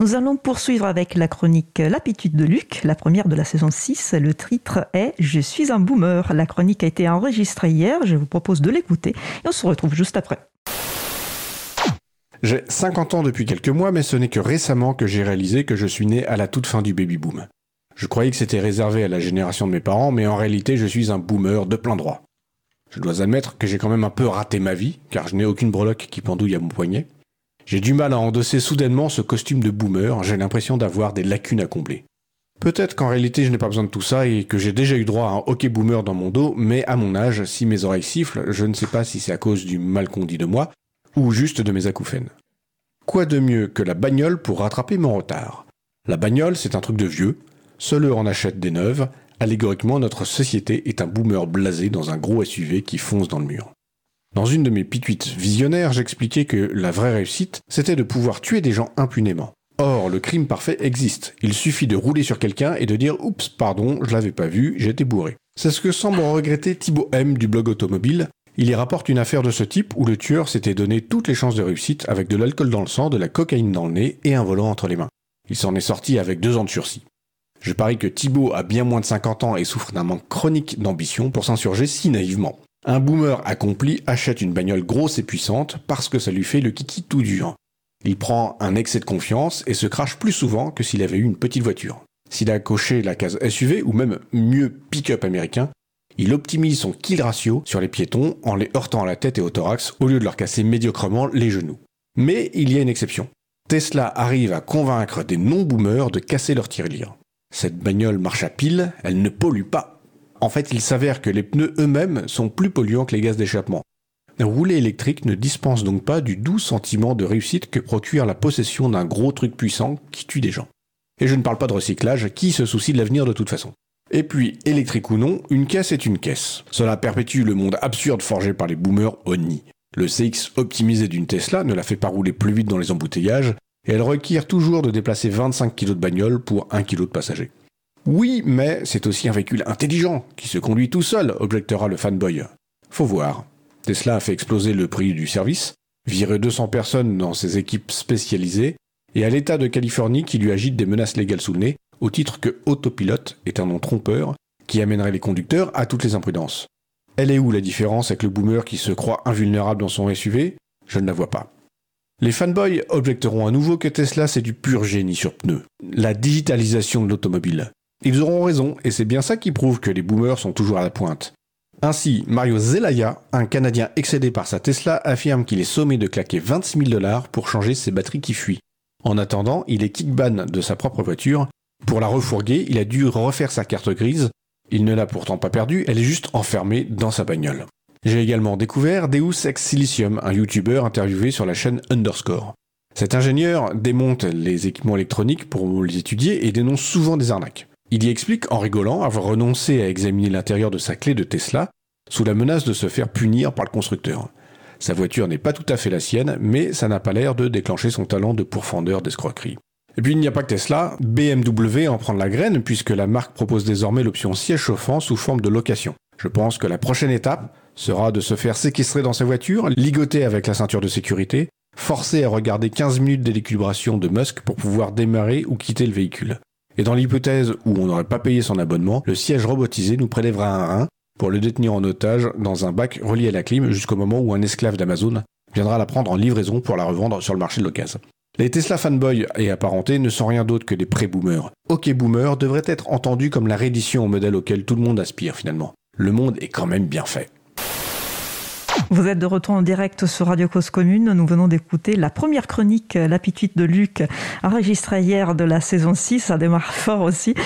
Nous allons poursuivre avec la chronique L'aptitude de Luc, la première de la saison 6. Le titre est Je suis un boomer. La chronique a été enregistrée hier, je vous propose de l'écouter et on se retrouve juste après. J'ai 50 ans depuis quelques mois, mais ce n'est que récemment que j'ai réalisé que je suis né à la toute fin du baby boom. Je croyais que c'était réservé à la génération de mes parents, mais en réalité je suis un boomer de plein droit. Je dois admettre que j'ai quand même un peu raté ma vie, car je n'ai aucune breloque qui pendouille à mon poignet. J'ai du mal à endosser soudainement ce costume de boomer, j'ai l'impression d'avoir des lacunes à combler. Peut-être qu'en réalité je n'ai pas besoin de tout ça et que j'ai déjà eu droit à un hockey boomer dans mon dos, mais à mon âge, si mes oreilles sifflent, je ne sais pas si c'est à cause du mal qu'on dit de moi, ou juste de mes acouphènes. Quoi de mieux que la bagnole pour rattraper mon retard? La bagnole, c'est un truc de vieux, seuls en achètent des neuves, allégoriquement notre société est un boomer blasé dans un gros SUV qui fonce dans le mur. Dans une de mes pituites visionnaires, j'expliquais que la vraie réussite, c'était de pouvoir tuer des gens impunément. Or, le crime parfait existe. Il suffit de rouler sur quelqu'un et de dire Oups, pardon, je l'avais pas vu, j'étais bourré. C'est ce que semble regretter Thibaut M du blog automobile. Il y rapporte une affaire de ce type où le tueur s'était donné toutes les chances de réussite avec de l'alcool dans le sang, de la cocaïne dans le nez et un volant entre les mains. Il s'en est sorti avec deux ans de sursis. Je parie que Thibaut a bien moins de 50 ans et souffre d'un manque chronique d'ambition pour s'insurger si naïvement. Un boomer accompli achète une bagnole grosse et puissante parce que ça lui fait le kiki tout dur. Il prend un excès de confiance et se crache plus souvent que s'il avait eu une petite voiture. S'il a coché la case SUV ou même mieux pick-up américain, il optimise son kill ratio sur les piétons en les heurtant à la tête et au thorax au lieu de leur casser médiocrement les genoux. Mais il y a une exception. Tesla arrive à convaincre des non-boomers de casser leur tirelire. Cette bagnole marche à pile, elle ne pollue pas en fait, il s'avère que les pneus eux-mêmes sont plus polluants que les gaz d'échappement. Rouler électrique ne dispense donc pas du doux sentiment de réussite que procure la possession d'un gros truc puissant qui tue des gens. Et je ne parle pas de recyclage, qui se soucie de l'avenir de toute façon. Et puis, électrique ou non, une caisse est une caisse. Cela perpétue le monde absurde forgé par les boomers nid. Le CX optimisé d'une Tesla ne la fait pas rouler plus vite dans les embouteillages, et elle requiert toujours de déplacer 25 kg de bagnole pour 1 kg de passager. Oui, mais c'est aussi un véhicule intelligent, qui se conduit tout seul, objectera le fanboy. Faut voir. Tesla a fait exploser le prix du service, viré 200 personnes dans ses équipes spécialisées, et à l'État de Californie qui lui agite des menaces légales sous le nez, au titre que autopilote est un nom trompeur qui amènerait les conducteurs à toutes les imprudences. Elle est où la différence avec le boomer qui se croit invulnérable dans son SUV Je ne la vois pas. Les fanboys objecteront à nouveau que Tesla c'est du pur génie sur pneus, la digitalisation de l'automobile. Ils auront raison, et c'est bien ça qui prouve que les boomers sont toujours à la pointe. Ainsi, Mario Zelaya, un Canadien excédé par sa Tesla, affirme qu'il est sommé de claquer 26 000 dollars pour changer ses batteries qui fuient. En attendant, il est kickban de sa propre voiture. Pour la refourguer, il a dû refaire sa carte grise. Il ne l'a pourtant pas perdue, elle est juste enfermée dans sa bagnole. J'ai également découvert Deus Ex Silicium, un YouTuber interviewé sur la chaîne Underscore. Cet ingénieur démonte les équipements électroniques pour les étudier et dénonce souvent des arnaques. Il y explique en rigolant avoir renoncé à examiner l'intérieur de sa clé de Tesla sous la menace de se faire punir par le constructeur. Sa voiture n'est pas tout à fait la sienne, mais ça n'a pas l'air de déclencher son talent de pourfendeur d'escroquerie. Et puis il n'y a pas que Tesla, BMW en prend la graine puisque la marque propose désormais l'option siège chauffant sous forme de location. Je pense que la prochaine étape sera de se faire séquestrer dans sa voiture, ligoter avec la ceinture de sécurité, forcer à regarder 15 minutes d'équilibration de Musk pour pouvoir démarrer ou quitter le véhicule. Et dans l'hypothèse où on n'aurait pas payé son abonnement, le siège robotisé nous prélèvera un rein pour le détenir en otage dans un bac relié à la clim jusqu'au moment où un esclave d'Amazon viendra la prendre en livraison pour la revendre sur le marché de l'occasion. Les Tesla fanboys et apparentés ne sont rien d'autre que des pré-boomers. Ok boomer devrait être entendu comme la réédition au modèle auquel tout le monde aspire finalement. Le monde est quand même bien fait. Vous êtes de retour en direct sur Radio Cause Commune. Nous venons d'écouter la première chronique, L'apitude de Luc, enregistrée hier de la saison 6. Ça démarre fort aussi.